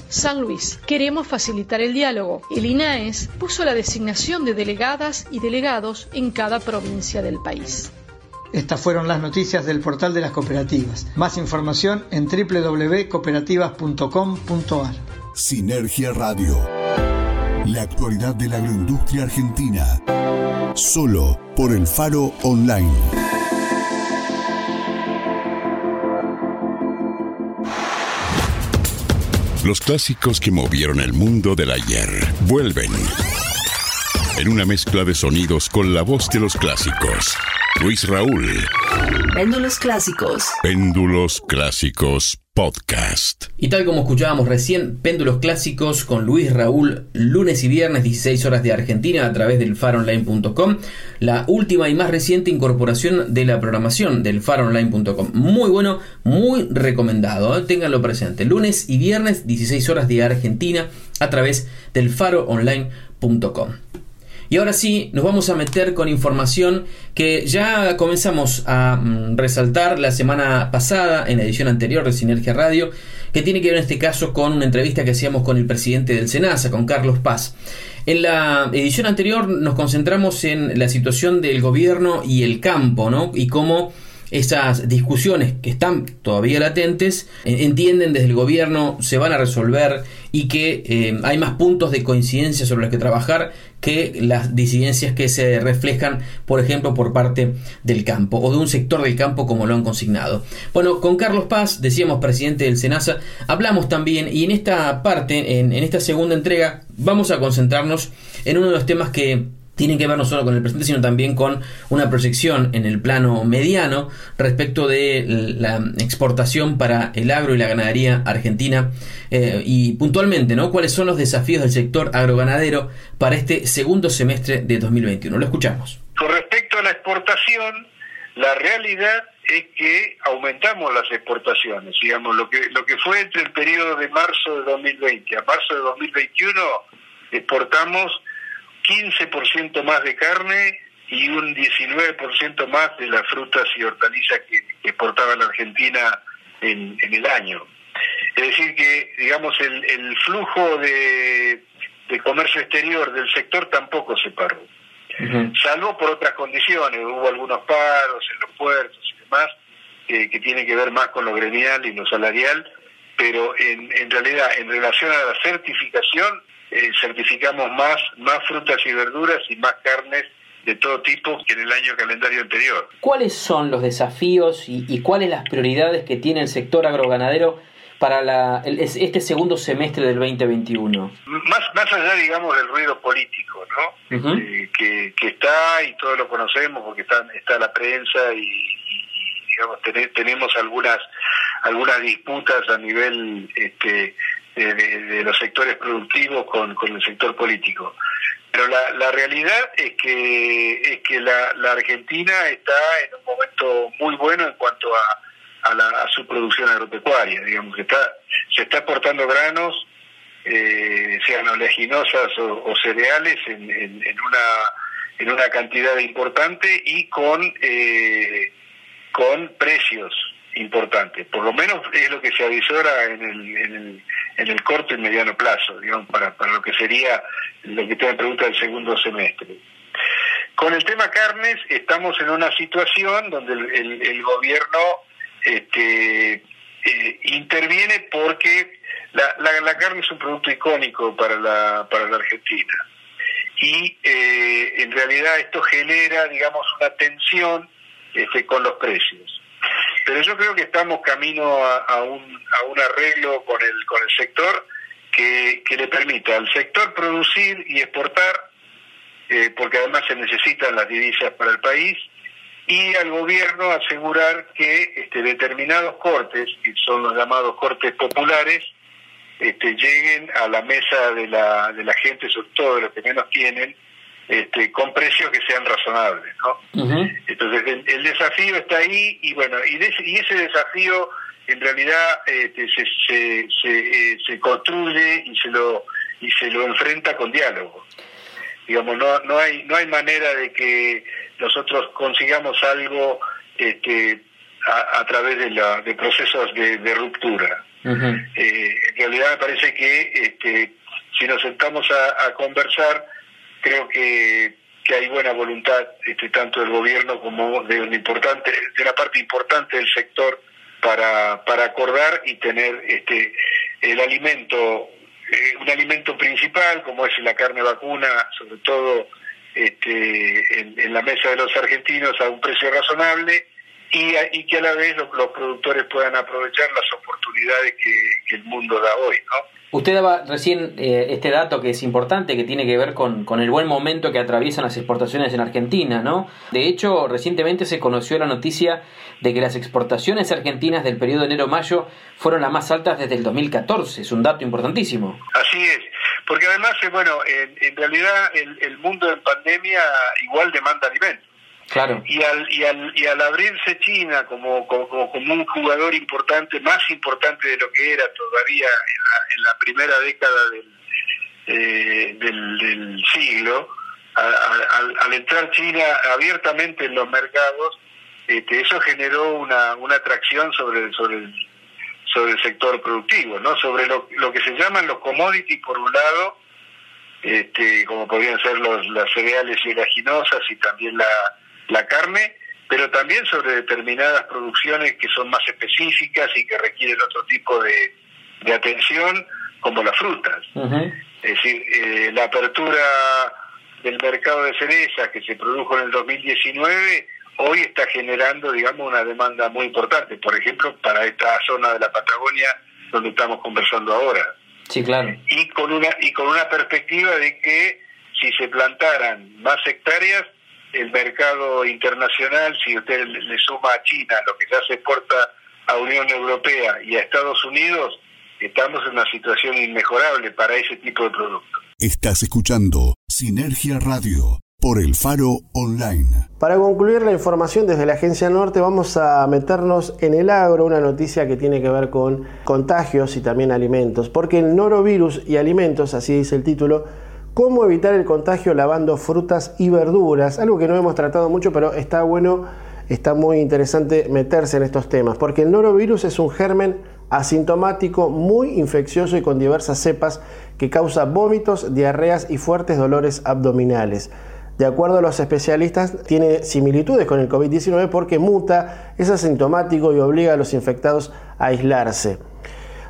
San Luis. Queremos facilitar el diálogo. El INAES puso la designación de delegadas y delegados en cada provincia del país. Estas fueron las noticias del portal de las cooperativas. Más información en www.cooperativas.com.ar. Sinergia Radio. La actualidad de la agroindustria argentina. Solo por el Faro Online. Los clásicos que movieron el mundo del ayer vuelven. En una mezcla de sonidos con la voz de los clásicos. Luis Raúl. Péndulos clásicos. Péndulos clásicos podcast. Y tal como escuchábamos recién, Péndulos Clásicos con Luis Raúl, lunes y viernes 16 horas de Argentina a través del faronline.com, la última y más reciente incorporación de la programación del faronline.com. Muy bueno, muy recomendado, ¿eh? ténganlo presente. Lunes y viernes 16 horas de Argentina a través del faroonline.com. Y ahora sí, nos vamos a meter con información que ya comenzamos a mm, resaltar la semana pasada, en la edición anterior de Sinergia Radio, que tiene que ver en este caso con una entrevista que hacíamos con el presidente del SENASA, con Carlos Paz. En la edición anterior nos concentramos en la situación del gobierno y el campo, ¿no? Y cómo esas discusiones que están todavía latentes, entienden desde el gobierno se van a resolver y que eh, hay más puntos de coincidencia sobre los que trabajar que las disidencias que se reflejan, por ejemplo, por parte del campo o de un sector del campo como lo han consignado. Bueno, con Carlos Paz, decíamos presidente del SENASA, hablamos también y en esta parte, en esta segunda entrega, vamos a concentrarnos en uno de los temas que tienen que ver no solo con el presente, sino también con una proyección en el plano mediano respecto de la exportación para el agro y la ganadería argentina eh, y puntualmente, ¿no? ¿Cuáles son los desafíos del sector agroganadero para este segundo semestre de 2021? Lo escuchamos. Con respecto a la exportación, la realidad es que aumentamos las exportaciones, digamos, lo que lo que fue entre el periodo de marzo de 2020 a marzo de 2021 exportamos 15% más de carne y un 19% más de las frutas y hortalizas que, exportaba la Argentina en, el año. Es decir, que digamos el, el flujo de, comercio exterior del sector tampoco se paró, salvo por otras condiciones. Hubo algunos paros en los puertos y demás que tienen que ver más con lo gremial y lo salarial, pero en, en realidad en relación a la certificación eh, certificamos más, más frutas y verduras y más carnes de todo tipo que en el año calendario anterior. ¿Cuáles son los desafíos y, y cuáles las prioridades que tiene el sector agroganadero para la, este segundo semestre del 2021? Más, más allá, digamos, del ruido político, ¿no? Eh, que, que, está y todos lo conocemos porque está, está la prensa y, digamos, tenemos algunas, algunas disputas a nivel este, de, los sectores productivos con, con el sector político. Pero la, la realidad es que, es que la, la Argentina está en un momento muy bueno en cuanto a a, su producción agropecuaria, digamos que está, se está aportando granos, eh, sean oleaginosas o, cereales, en, una en una cantidad importante y con eh, con precios importantes. Por lo menos es lo que se avisora en el, en el, en el corto y mediano plazo, digamos, para, para lo que sería lo que te pregunta del segundo semestre. Con el tema carnes estamos en una situación donde el, el gobierno este, eh, interviene porque la, la, carne es un producto icónico para la, para la Argentina. Y eh, en realidad esto genera, digamos, una tensión este, con los precios. Pero yo creo que estamos camino a, un, a un arreglo con el, con el sector que, que le permita al sector producir y exportar, eh, porque además se necesitan las divisas para el país, y al gobierno asegurar que este, determinados cortes, que son los llamados cortes populares, este, lleguen a la mesa de la, de la gente, sobre todo de los que menos tienen, este, con precios que sean razonables. ¿no? Entonces el, desafío está ahí y bueno, y, y ese desafío en realidad este, se, se, se, eh, se construye y se lo y se lo enfrenta con diálogo digamos no no hay no hay manera de que nosotros consigamos algo este, a, través de, la, de procesos de, ruptura. Eh, en realidad me parece que este, si nos sentamos a, conversar, creo que, que, hay buena voluntad este, tanto del gobierno como de una importante de una parte importante del sector para, para acordar y tener este el alimento eh, un alimento principal como es la carne vacuna sobre todo este, en, la mesa de los argentinos a un precio razonable y, y que a la vez los, productores puedan aprovechar las oportunidades que, el mundo da hoy. ¿no? Usted daba recién eh, este dato que es importante, que tiene que ver con, con, el buen momento que atraviesan las exportaciones en Argentina, ¿no? De hecho, recientemente se conoció la noticia de que las exportaciones argentinas del periodo enero-mayo fueron las más altas desde el 2014. Es un dato importantísimo. Así es. Porque además, eh, bueno, en, realidad el, mundo en pandemia igual demanda alimentos. Y al, y al, y al abrirse China como, como, como, un jugador importante, más importante de lo que era todavía en la, primera década del, eh, del, siglo, al, entrar China abiertamente en los mercados, este, eso generó una, una atracción sobre, sobre el sobre el sector productivo, ¿no? Sobre lo, lo que se llaman los commodities por un lado, este, como podrían ser los, las cereales y oleaginosas y también la, la carne, pero también sobre determinadas producciones que son más específicas y que requieren otro tipo de, de atención, como las frutas. Es decir, eh, la apertura del mercado de cerezas que se produjo en el 2019 hoy está generando, digamos, una demanda muy importante, por ejemplo, para esta zona de la Patagonia donde estamos conversando ahora. Sí, claro. Y con una y con una perspectiva de que si se plantaran más hectáreas, el mercado internacional, si usted le suma a China lo que ya se exporta a Unión Europea y a Estados Unidos, estamos en una situación inmejorable para ese tipo de productos. Estás escuchando Sinergia Radio por el Faro Online. Para concluir la información desde la Agencia Norte vamos a meternos en el agro, una noticia que tiene que ver con contagios y también alimentos, porque el norovirus y alimentos, así dice el título, cómo evitar el contagio lavando frutas y verduras, algo que no hemos tratado mucho, pero está bueno, está muy interesante meterse en estos temas, porque el norovirus es un germen asintomático muy infeccioso y con diversas cepas que causa vómitos, diarreas y fuertes dolores abdominales de acuerdo a los especialistas, tiene similitudes con el COVID-19 porque muta, es asintomático y obliga a los infectados a aislarse.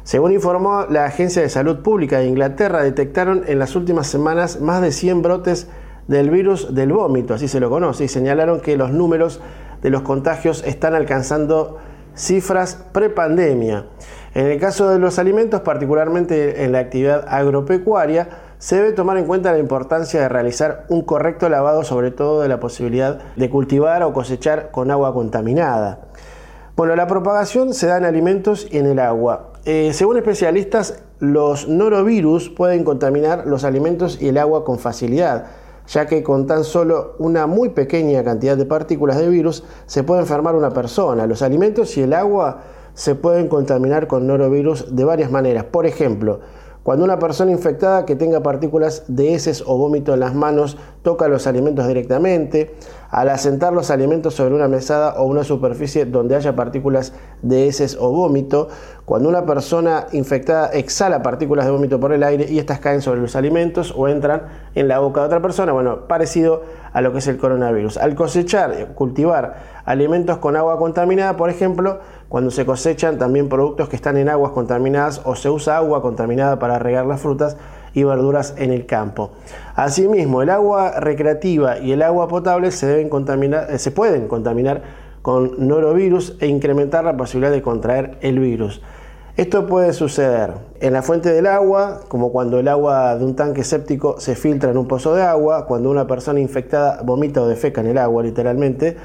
Según informó la Agencia de Salud Pública de Inglaterra, detectaron en las últimas semanas más de 100 brotes del virus del vómito, así se lo conoce, y señalaron que los números de los contagios están alcanzando cifras prepandemia. En el caso de los alimentos, particularmente en la actividad agropecuaria, se debe tomar en cuenta la importancia de realizar un correcto lavado, sobre todo de la posibilidad de cultivar o cosechar con agua contaminada. Bueno, la propagación se da en alimentos y en el agua. Eh, según especialistas, los norovirus pueden contaminar los alimentos y el agua con facilidad, ya que con tan solo una muy pequeña cantidad de partículas de virus se puede enfermar una persona. Los alimentos y el agua se pueden contaminar con norovirus de varias maneras. Por ejemplo, cuando una persona infectada que tenga partículas de heces o vómito en las manos toca los alimentos directamente, al asentar los alimentos sobre una mesada o una superficie donde haya partículas de heces o vómito, cuando una persona infectada exhala partículas de vómito por el aire y estas caen sobre los alimentos o entran en la boca de otra persona, bueno, parecido a lo que es el coronavirus. Al cosechar, cultivar alimentos con agua contaminada, por ejemplo, cuando se cosechan también productos que están en aguas contaminadas o se usa agua contaminada para regar las frutas y verduras en el campo. Asimismo, el agua recreativa y el agua potable se, deben contaminar, eh, se pueden contaminar con norovirus e incrementar la posibilidad de contraer el virus. Esto puede suceder en la fuente del agua, como cuando el agua de un tanque séptico se filtra en un pozo de agua, cuando una persona infectada vomita o defeca en el agua literalmente,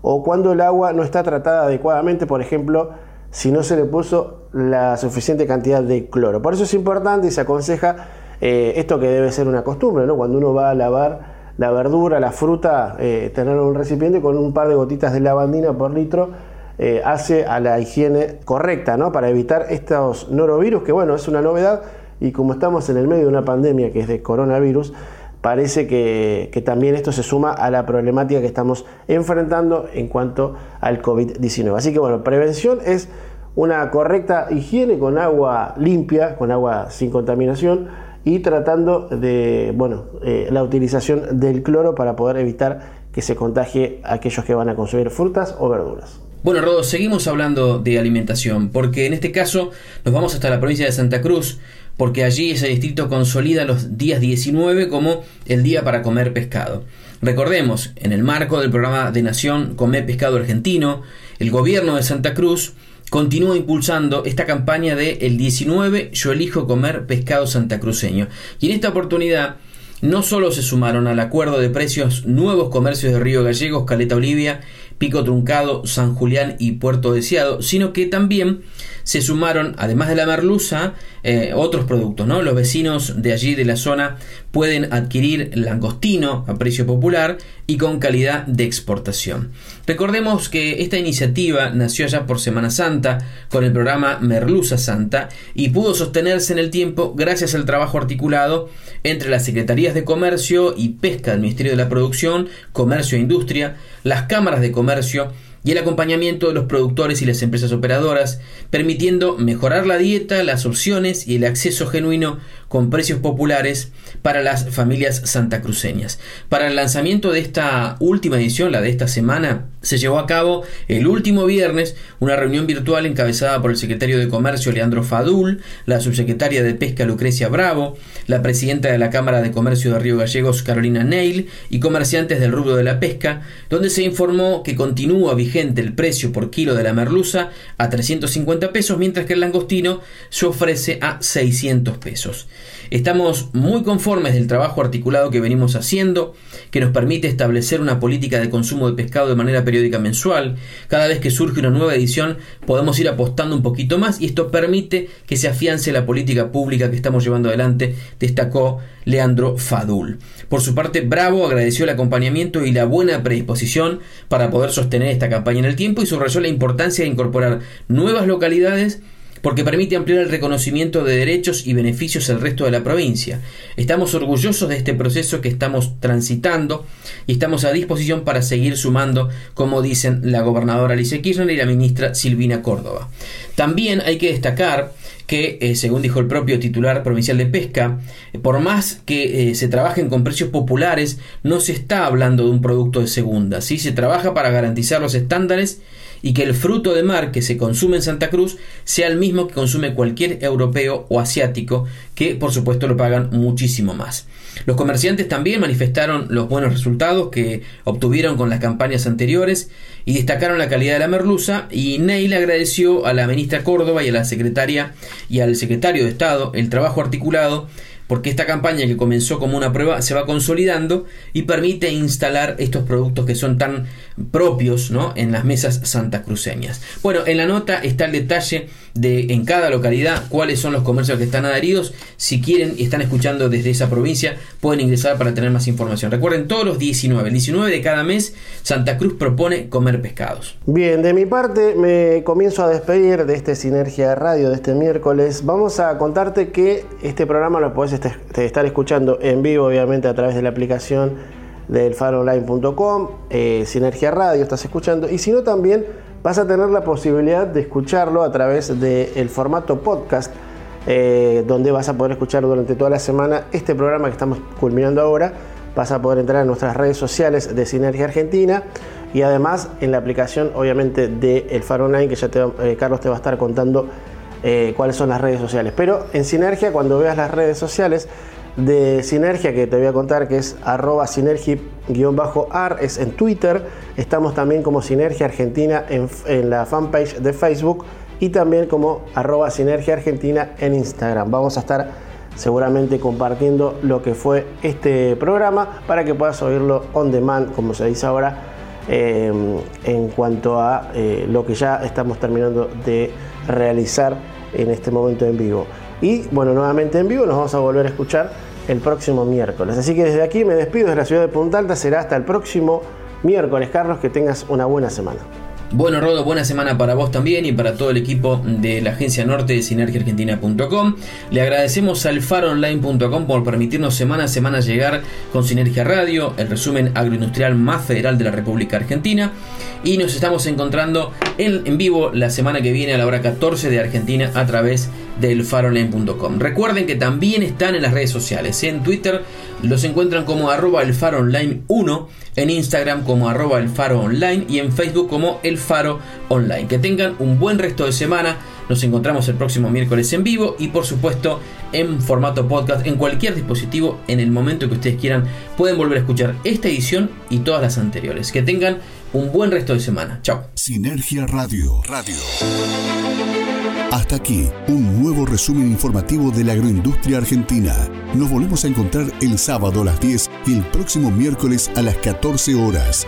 o cuando el agua no está tratada adecuadamente, por ejemplo, si no se le puso la suficiente cantidad de cloro. Por eso es importante y se aconseja eh, esto que debe ser una costumbre, ¿no? cuando uno va a lavar la verdura, la fruta, eh, tener un recipiente con un par de gotitas de lavandina por litro eh, hace a la higiene correcta, ¿no? Para evitar estos norovirus, que bueno, es una novedad y como estamos en el medio de una pandemia que es de coronavirus, parece que, también esto se suma a la problemática que estamos enfrentando en cuanto al COVID-19. Así que bueno, prevención es una correcta higiene con agua limpia, con agua sin contaminación y tratando de bueno, eh, la utilización del cloro para poder evitar que se contagie a aquellos que van a consumir frutas o verduras. Bueno, Rodo, seguimos hablando de alimentación, porque en este caso nos vamos hasta la provincia de Santa Cruz, porque allí ese distrito consolida los días 19 como el día para comer pescado. Recordemos, en el marco del programa de Nación Comer Pescado Argentino, el gobierno de Santa Cruz continúa impulsando esta campaña de el 19 yo elijo comer pescado santacruceño. Y en esta oportunidad no solo se sumaron al acuerdo de precios nuevos comercios de Río Gallegos, Caleta Olivia Pico Truncado, San Julián y Puerto Deseado, sino que también se sumaron, además de la merluza, eh, otros productos. ¿no? Los vecinos de allí, de la zona, pueden adquirir langostino a precio popular y con calidad de exportación. Recordemos que esta iniciativa nació ya por Semana Santa con el programa Merluza Santa y pudo sostenerse en el tiempo gracias al trabajo articulado entre las Secretarías de Comercio y Pesca del Ministerio de la Producción, Comercio e Industria, las cámaras de comercio y el acompañamiento de los productores y las empresas operadoras, permitiendo mejorar la dieta, las opciones y el acceso genuino con precios populares para las familias santacruceñas. Para el lanzamiento de esta última edición, la de esta semana, se llevó a cabo el último viernes una reunión virtual encabezada por el secretario de Comercio Leandro Fadul, la subsecretaria de Pesca Lucrecia Bravo, la presidenta de la Cámara de Comercio de Río Gallegos Carolina Neil y comerciantes del rubro de la pesca, donde se informó que continúa vigente el precio por kilo de la merluza a 350 pesos, mientras que el langostino se ofrece a 600 pesos. Estamos muy conformes del trabajo articulado que venimos haciendo, que nos permite establecer una política de consumo de pescado de manera periódica mensual. Cada vez que surge una nueva edición podemos ir apostando un poquito más y esto permite que se afiance la política pública que estamos llevando adelante, destacó Leandro Fadul. Por su parte, Bravo agradeció el acompañamiento y la buena predisposición para poder sostener esta campaña en el tiempo y subrayó la importancia de incorporar nuevas localidades porque permite ampliar el reconocimiento de derechos y beneficios al resto de la provincia. Estamos orgullosos de este proceso que estamos transitando y estamos a disposición para seguir sumando, como dicen la gobernadora Alicia Kirchner y la ministra Silvina Córdoba. También hay que destacar que, eh, según dijo el propio titular provincial de pesca, por más que eh, se trabajen con precios populares, no se está hablando de un producto de segunda, ¿sí? se trabaja para garantizar los estándares y que el fruto de mar que se consume en Santa Cruz sea el mismo que consume cualquier europeo o asiático, que por supuesto lo pagan muchísimo más. Los comerciantes también manifestaron los buenos resultados que obtuvieron con las campañas anteriores y destacaron la calidad de la merluza y Neil agradeció a la ministra Córdoba y a la secretaria y al secretario de Estado el trabajo articulado porque esta campaña que comenzó como una prueba se va consolidando y permite instalar estos productos que son tan propios ¿no? en las mesas santacruceñas. Bueno, en la nota está el detalle de en cada localidad cuáles son los comercios que están adheridos. Si quieren y están escuchando desde esa provincia, pueden ingresar para tener más información. Recuerden, todos los 19, el 19 de cada mes, Santa Cruz propone comer pescados. Bien, de mi parte me comienzo a despedir de este Sinergia Radio de este miércoles. Vamos a contarte que este programa lo puedes estar escuchando en vivo, obviamente, a través de la aplicación del faronline.com, eh, Sinergia Radio, estás escuchando, y si no también vas a tener la posibilidad de escucharlo a través del formato podcast, eh, donde vas a poder escuchar durante toda la semana este programa que estamos culminando ahora. Vas a poder entrar en nuestras redes sociales de Sinergia Argentina y además en la aplicación, obviamente, de El Faro Online, que ya eh, Carlos te va a estar contando eh, cuáles son las redes sociales. Pero en Sinergia, cuando veas las redes sociales de Sinergia, que te voy a contar que es arroba sinergi-ar, es en Twitter. Estamos también como Sinergia Argentina en, la fanpage de Facebook y también como arroba Sinergia Argentina en Instagram. Vamos a estar seguramente compartiendo lo que fue este programa para que puedas oírlo on demand, como se dice ahora, eh, en cuanto a eh, lo que ya estamos terminando de realizar en este momento en vivo. Y bueno, nuevamente en vivo nos vamos a volver a escuchar el próximo miércoles. Así que desde aquí me despido de la ciudad de Punta Alta. Será hasta el próximo miércoles. Carlos, que tengas una buena semana. Bueno, Rodo, buena semana para vos también y para todo el equipo de la agencia norte de sinergiaargentina.com. Le agradecemos al faronline.com por permitirnos semana a semana llegar con Sinergia Radio, el resumen agroindustrial más federal de la República Argentina. Y nos estamos encontrando en, en vivo la semana que viene a la hora 14 de Argentina a través del faronline.com. Recuerden que también están en las redes sociales. En Twitter los encuentran como arroba el faro online 1, en Instagram como arroba el faro online y en Facebook como el faro online. Que tengan un buen resto de semana. Nos encontramos el próximo miércoles en vivo y por supuesto en formato podcast en cualquier dispositivo en el momento que ustedes quieran. Pueden volver a escuchar esta edición y todas las anteriores. Que tengan un buen resto de semana. Chao. Sinergia Radio. Radio. Hasta aquí, un nuevo resumen informativo de la agroindustria argentina. Nos volvemos a encontrar el sábado a las 10 y el próximo miércoles a las 14 horas.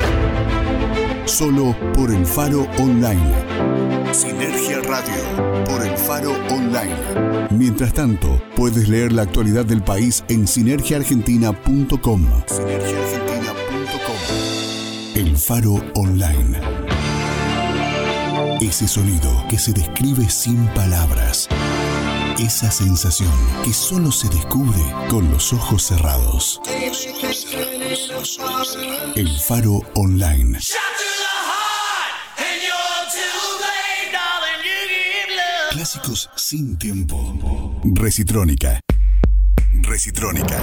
Solo por el Faro Online. Sinergia Radio, por el Faro Online. Mientras tanto, puedes leer la actualidad del país en sinergiaargentina.com. El Faro Online. Ese sonido que se describe sin palabras. Esa sensación que solo se descubre con los ojos cerrados. El Faro Online. Clásicos sin tiempo. Recitrónica. Recitrónica.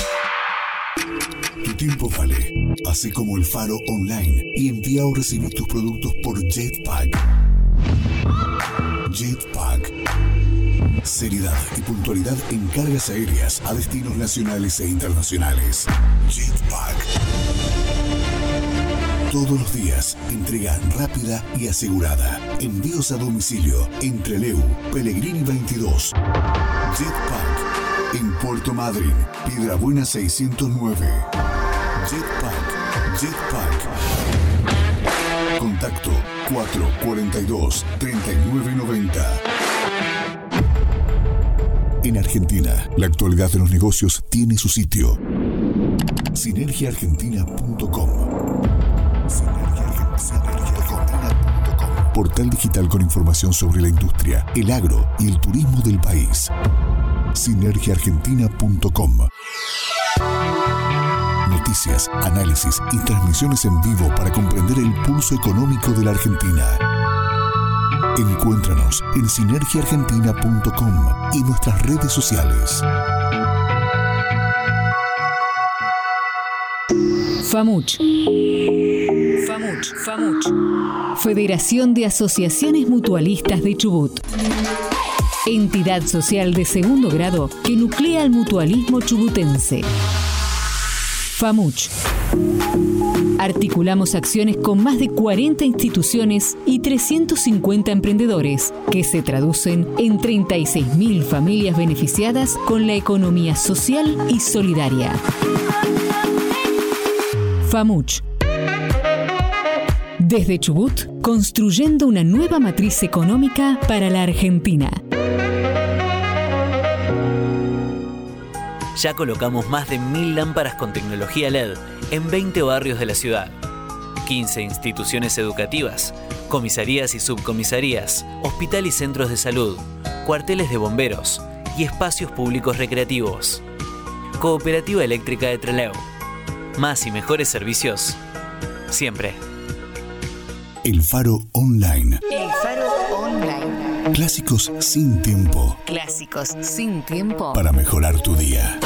Tu tiempo vale. Así como el Faro Online y envía o recibir tus productos por Jetpack. Jetpack. Seriedad y puntualidad en cargas aéreas a destinos nacionales e internacionales. Jetpack. Todos los días, entrega rápida y asegurada. Envíos a domicilio entre Leu, Pellegrini 22. Jetpack. En Puerto Madryn, Piedra Buena 609. Jetpack. Jetpack. Contacto 442-3990. En Argentina, la actualidad de los negocios tiene su sitio. Sinergiaargentina.com. Sinergiaargentina.com. portal digital con información sobre la industria, el agro y el turismo del país. Sinergiaargentina.com Noticias, análisis y transmisiones en vivo para comprender el pulso económico de la Argentina. Encuéntranos en sinergiaargentina.com y nuestras redes sociales. FAMUCH. FAMUCH. FAMUCH. Federación de Asociaciones Mutualistas de Chubut. Entidad social de segundo grado que nuclea al mutualismo chubutense. FAMUCH. Articulamos acciones con más de 40 instituciones y 350 emprendedores, que se traducen en 36.000 familias beneficiadas con la economía social y solidaria. FAMUCH. Desde Chubut, construyendo una nueva matriz económica para la Argentina. Ya colocamos más de mil lámparas con tecnología LED en 20 barrios de la ciudad. 15 instituciones educativas, comisarías y subcomisarías, hospital y centros de salud, cuarteles de bomberos y espacios públicos recreativos. Cooperativa Eléctrica de Trelew. Más y mejores servicios. Siempre. El Faro Online. El Faro Online. Clásicos sin tiempo Clásicos sin tiempo. para mejorar tu día.